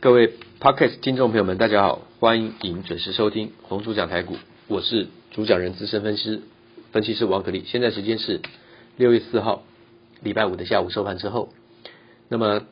各位 Podcast 听众朋友们，大家好，欢迎准时收听红猪讲台股，我是主讲人资深分析师分析师王可立。现在时间是六月四号礼拜五的下午收盘之后，那么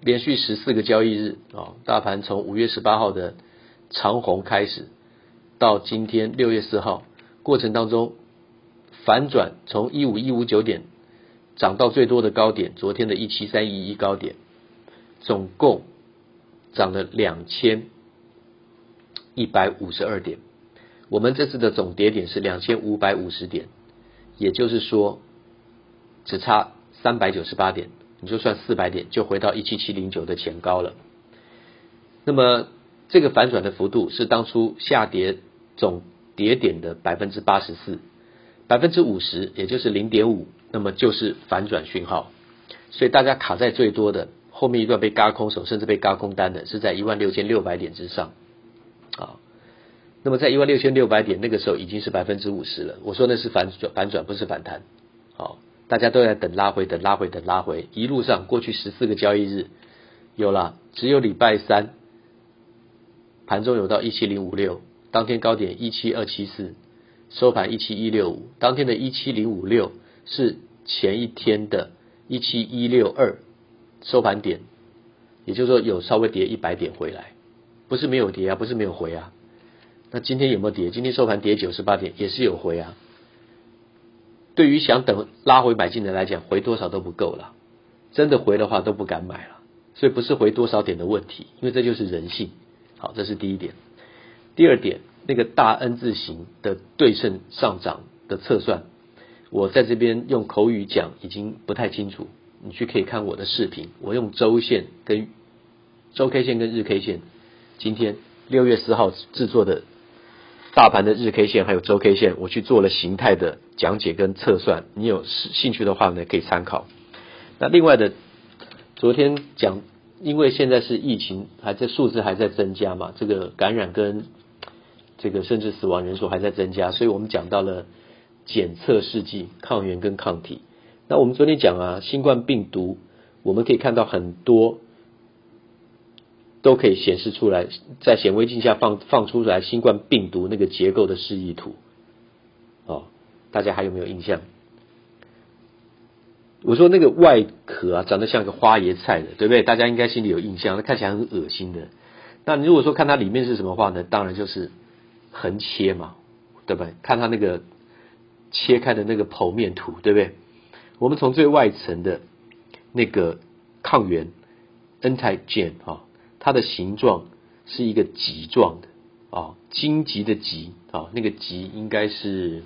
连续十四个交易日啊，大盘从五月十八号的长红开始，到今天六月四号过程当中反转，从一五一五九点涨到最多的高点，昨天的一七三一一高点，总共。涨了两千一百五十二点，我们这次的总跌点是两千五百五十点，也就是说只差三百九十八点，你就算四百点就回到一七七零九的前高了。那么这个反转的幅度是当初下跌总跌点的百分之八十四，百分之五十也就是零点五，那么就是反转讯号，所以大家卡在最多的。后面一段被嘎空手，甚至被嘎空单的是在一万六千六百点之上，啊，那么在一万六千六百点那个时候已经是百分之五十了。我说那是反转，反转不是反弹，好，大家都在等拉回，等拉回，等拉回。一路上过去十四个交易日，有了，只有礼拜三盘中有到一七零五六，当天高点一七二七四，收盘一七一六五，当天的一七零五六是前一天的一七一六二。收盘点，也就是说有稍微跌一百点回来，不是没有跌啊，不是没有回啊。那今天有没有跌？今天收盘跌九十八点，也是有回啊。对于想等拉回买进的来讲，回多少都不够了。真的回的话都不敢买了，所以不是回多少点的问题，因为这就是人性。好，这是第一点。第二点，那个大 N 字形的对称上涨的测算，我在这边用口语讲已经不太清楚。你去可以看我的视频，我用周线跟周 K 线跟日 K 线，今天六月四号制作的大盘的日 K 线还有周 K 线，我去做了形态的讲解跟测算，你有兴趣的话呢，可以参考。那另外的，昨天讲，因为现在是疫情还在数字还在增加嘛，这个感染跟这个甚至死亡人数还在增加，所以我们讲到了检测试剂抗原跟抗体。那我们昨天讲啊，新冠病毒，我们可以看到很多都可以显示出来，在显微镜下放放出来新冠病毒那个结构的示意图，哦，大家还有没有印象？我说那个外壳啊，长得像个花椰菜的，对不对？大家应该心里有印象，那看起来很恶心的。那你如果说看它里面是什么话呢？当然就是横切嘛，对不对？看它那个切开的那个剖面图，对不对？我们从最外层的那个抗原 ntigen 啊，它的形状是一个棘状的啊，荆棘的棘啊，那个棘应该是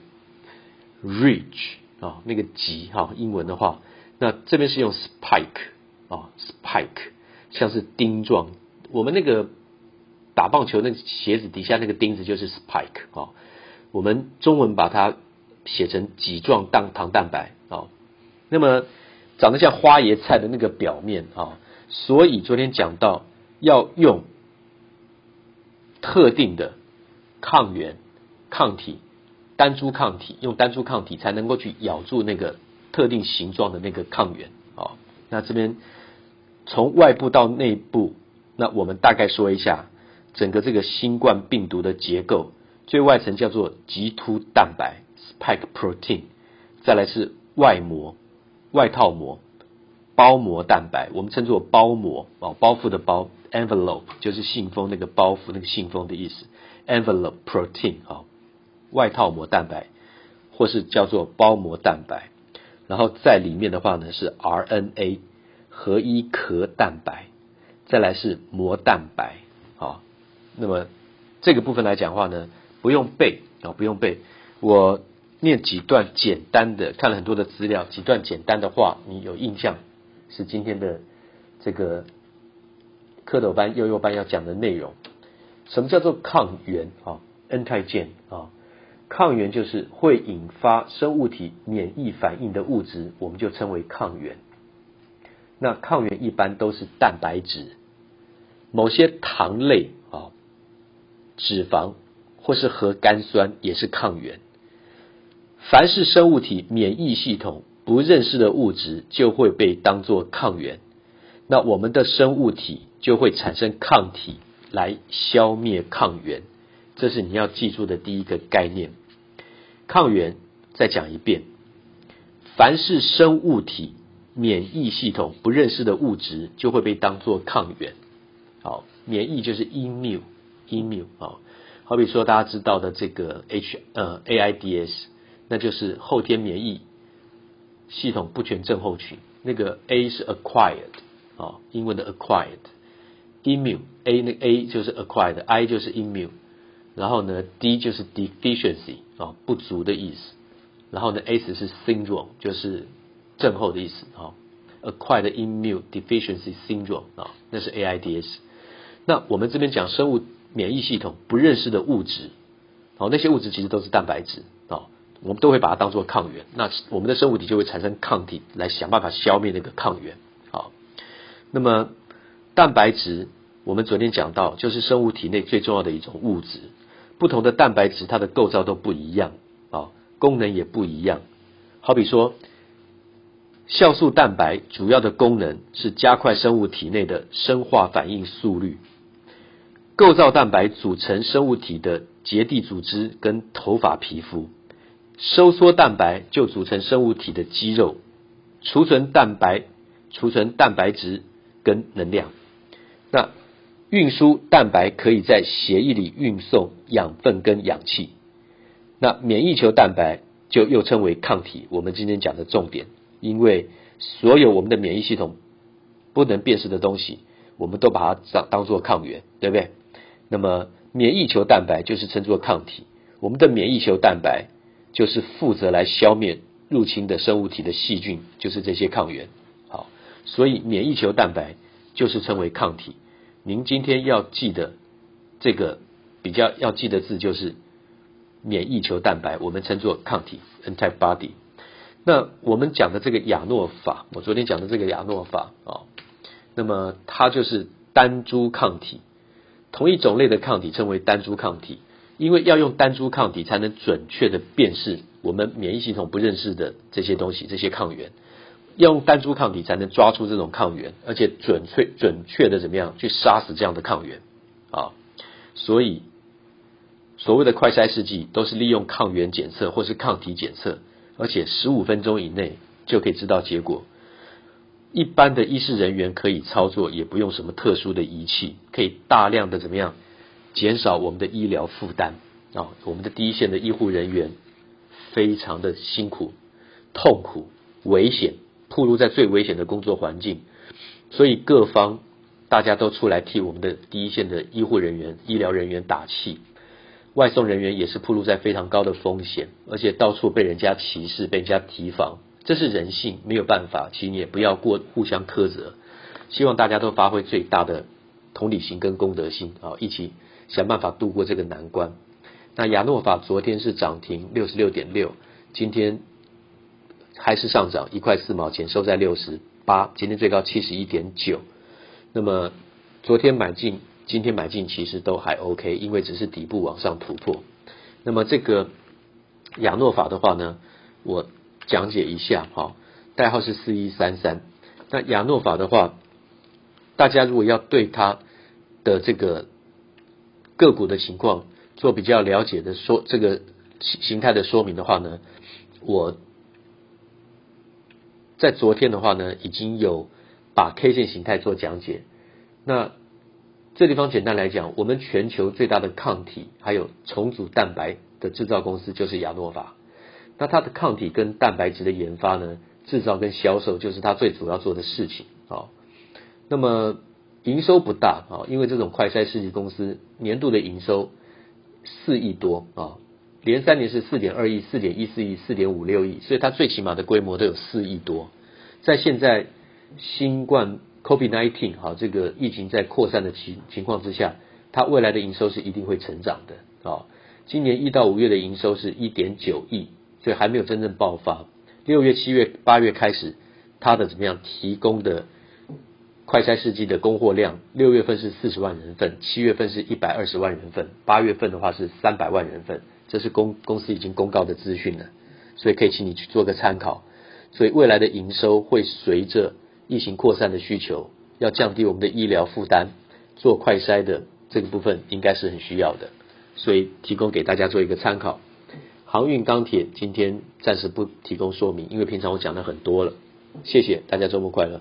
ridge 啊，那个棘哈，英文的话，那这边是用 spike 啊，spike 像是钉状。我们那个打棒球那鞋子底下那个钉子就是 spike 啊，我们中文把它写成棘状糖糖蛋白啊。那么长得像花椰菜的那个表面啊，所以昨天讲到要用特定的抗原、抗体、单株抗体，用单株抗体才能够去咬住那个特定形状的那个抗原啊。那这边从外部到内部，那我们大概说一下整个这个新冠病毒的结构，最外层叫做棘突蛋白 （spike protein），再来是外膜。外套膜、包膜蛋白，我们称作包膜哦，包覆的包，envelope 就是信封那个包覆那个信封的意思，envelope protein 啊，外套膜蛋白，或是叫做包膜蛋白，然后在里面的话呢是 RNA 合一壳蛋白，再来是膜蛋白啊，那么这个部分来讲的话呢，不用背啊，不用背，我。念几段简单的，看了很多的资料，几段简单的话，你有印象是今天的这个蝌蚪班、幼幼班要讲的内容。什么叫做抗原啊？Antigen 啊，抗原就是会引发生物体免疫反应的物质，我们就称为抗原。那抗原一般都是蛋白质，某些糖类啊、脂肪或是核苷酸也是抗原。凡是生物体免疫系统不认识的物质，就会被当作抗原。那我们的生物体就会产生抗体来消灭抗原，这是你要记住的第一个概念。抗原再讲一遍，凡是生物体免疫系统不认识的物质，就会被当作抗原。好，免疫就是 immune，immune 啊，好比说大家知道的这个 H 呃 AIDS，那就是后天免疫系统不全症候群。那个 A 是 acquired 啊，英文的 acquired，immune A 那 A 就是 acquired，I 就是 immune，然后呢 D 就是 deficiency 啊，不足的意思，然后呢 S 是 syndrome 就是症候的意思啊，acquired immune deficiency syndrome 啊，那是 AIDS。那我们这边讲生物免疫系统不认识的物质，好，那些物质其实都是蛋白质啊，我们都会把它当做抗原，那我们的生物体就会产生抗体来想办法消灭那个抗原。好，那么蛋白质我们昨天讲到，就是生物体内最重要的一种物质，不同的蛋白质它的构造都不一样啊，功能也不一样。好比说，酵素蛋白主要的功能是加快生物体内的生化反应速率。构造蛋白组成生物体的结缔组织跟头发皮肤，收缩蛋白就组成生物体的肌肉，储存蛋白储存蛋白质跟能量。那运输蛋白可以在血液里运送养分跟氧气。那免疫球蛋白就又称为抗体，我们今天讲的重点，因为所有我们的免疫系统不能辨识的东西，我们都把它当当做抗原，对不对？那么，免疫球蛋白就是称作抗体。我们的免疫球蛋白就是负责来消灭入侵的生物体的细菌，就是这些抗原。好，所以免疫球蛋白就是称为抗体。您今天要记得这个比较要记的字就是免疫球蛋白，我们称作抗体 （antibody）。那我们讲的这个亚诺法，我昨天讲的这个亚诺法啊，那么它就是单株抗体。同一种类的抗体称为单株抗体，因为要用单株抗体才能准确的辨识我们免疫系统不认识的这些东西，这些抗原，要用单株抗体才能抓出这种抗原，而且准确准确的怎么样去杀死这样的抗原啊？所以所谓的快筛试剂都是利用抗原检测或是抗体检测，而且十五分钟以内就可以知道结果。一般的医师人员可以操作，也不用什么特殊的仪器，可以大量的怎么样减少我们的医疗负担啊？我们的第一线的医护人员非常的辛苦、痛苦、危险，暴露在最危险的工作环境，所以各方大家都出来替我们的第一线的医护人员、医疗人员打气。外送人员也是暴露在非常高的风险，而且到处被人家歧视、被人家提防。这是人性，没有办法，请你也不要过互相苛责。希望大家都发挥最大的同理心跟公德心啊，一起想办法度过这个难关。那亚诺法昨天是涨停六十六点六，今天还是上涨一块四毛钱，收在六十八，今天最高七十一点九。那么昨天买进，今天买进其实都还 OK，因为只是底部往上突破。那么这个亚诺法的话呢，我。讲解一下，哈，代号是四一三三。那亚诺法的话，大家如果要对它的这个个股的情况做比较了解的说，这个形形态的说明的话呢，我在昨天的话呢，已经有把 K 线形态做讲解。那这地方简单来讲，我们全球最大的抗体还有重组蛋白的制造公司就是亚诺法。那它的抗体跟蛋白质的研发呢，制造跟销售就是它最主要做的事情啊。那么营收不大啊，因为这种快筛试剂公司年度的营收四亿多啊，连三年是四点二亿、四点一四亿、四点五六亿，所以它最起码的规模都有四亿多。在现在新冠 COVID-19 哈这个疫情在扩散的情情况之下，它未来的营收是一定会成长的啊。今年一到五月的营收是一点九亿。所以还没有真正爆发。六月、七月、八月开始，它的怎么样提供的快筛试剂的供货量，六月份是四十万人份，七月份是一百二十万人份，八月份的话是三百万人份，这是公公司已经公告的资讯了，所以可以请你去做个参考。所以未来的营收会随着疫情扩散的需求要降低我们的医疗负担，做快筛的这个部分应该是很需要的，所以提供给大家做一个参考。航运钢铁今天暂时不提供说明，因为平常我讲的很多了。谢谢大家，周末快乐。